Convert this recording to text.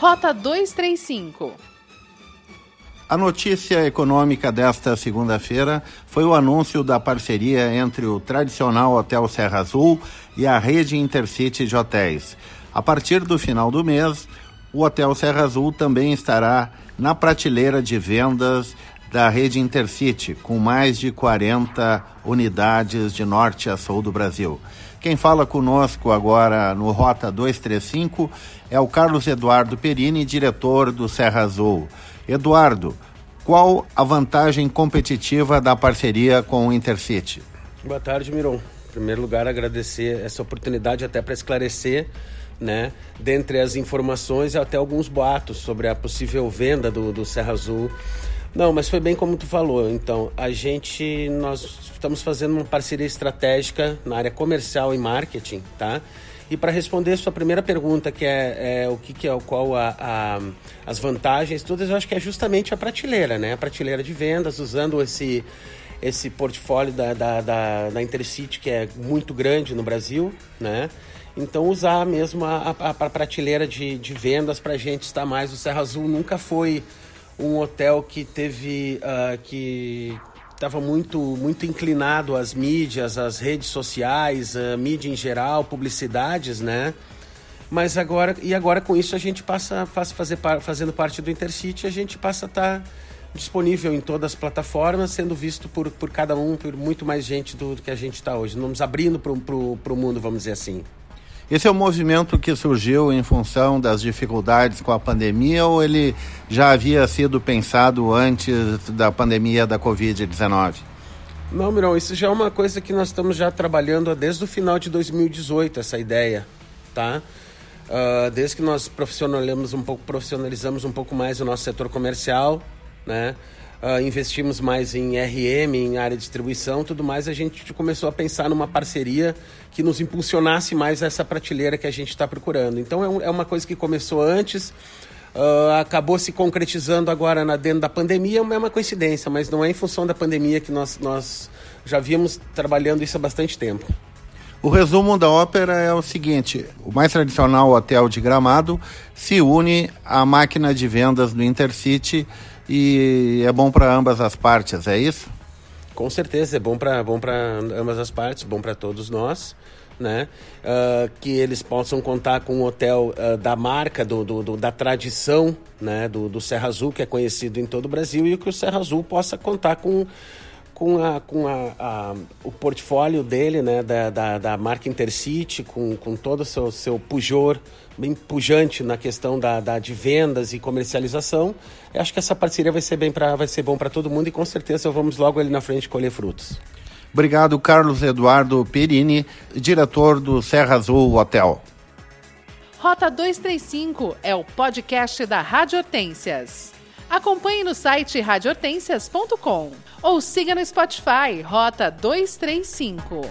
Rota 235. A notícia econômica desta segunda-feira foi o anúncio da parceria entre o tradicional Hotel Serra Azul e a rede Intercity de hotéis. A partir do final do mês, o Hotel Serra Azul também estará na prateleira de vendas da rede Intercity, com mais de 40 unidades de norte a sul do Brasil. Quem fala conosco agora no Rota 235 é o Carlos Eduardo Perini, diretor do Serra Azul. Eduardo, qual a vantagem competitiva da parceria com o Intercity? Boa tarde, Miron. Em primeiro lugar, agradecer essa oportunidade até para esclarecer né? Dentre as informações, até alguns boatos sobre a possível venda do, do Serra Azul. Não, mas foi bem como tu falou. Então, a gente, nós estamos fazendo uma parceria estratégica na área comercial e marketing, tá? E para responder a sua primeira pergunta, que é, é o que, que, é, qual a, a, as vantagens, todas eu acho que é justamente a prateleira, né? A prateleira de vendas, usando esse, esse portfólio da, da, da, da Intercity, que é muito grande no Brasil, né? Então, usar mesmo a, a, a prateleira de, de vendas para a gente estar mais. O Serra Azul nunca foi um hotel que teve. Uh, que estava muito, muito inclinado às mídias, às redes sociais, a mídia em geral, publicidades, né? Mas agora, e agora com isso a gente passa, faz, fazer, fazendo parte do Intercity, a gente passa a estar. Tá disponível em todas as plataformas, sendo visto por, por cada um, por muito mais gente do, do que a gente está hoje. Vamos abrindo para o mundo, vamos dizer assim. Esse é um movimento que surgiu em função das dificuldades com a pandemia ou ele já havia sido pensado antes da pandemia da Covid-19? Não, Mirão, isso já é uma coisa que nós estamos já trabalhando desde o final de 2018, essa ideia, tá? Uh, desde que nós profissionalizamos um pouco, profissionalizamos um pouco mais o nosso setor comercial, né? Uh, investimos mais em RM, em área de distribuição, tudo mais, a gente começou a pensar numa parceria que nos impulsionasse mais essa prateleira que a gente está procurando. Então é, um, é, uma coisa que começou antes, uh, acabou se concretizando agora na, dentro da pandemia, é uma coincidência, mas não é em função da pandemia que nós, nós já víamos trabalhando isso há bastante tempo. O resumo da ópera é o seguinte: o mais tradicional hotel de Gramado se une à máquina de vendas do Intercity e é bom para ambas as partes, é isso? Com certeza, é bom para bom ambas as partes, bom para todos nós. Né? Uh, que eles possam contar com um hotel uh, da marca, do, do, do, da tradição né? do, do Serra Azul, que é conhecido em todo o Brasil, e que o Serra Azul possa contar com com, a, com a, a, o portfólio dele, né, da, da, da, marca Intercity, com, com todo o seu, seu pujor, bem pujante na questão da, da, de vendas e comercialização. Eu acho que essa parceria vai ser, bem pra, vai ser bom para todo mundo e com certeza vamos logo ali na frente colher frutos. Obrigado, Carlos Eduardo Perini, diretor do Serra Azul Hotel. Rota 235 é o podcast da Rádio Hortências. Acompanhe no site radiohortensias.com ou siga no Spotify Rota 235.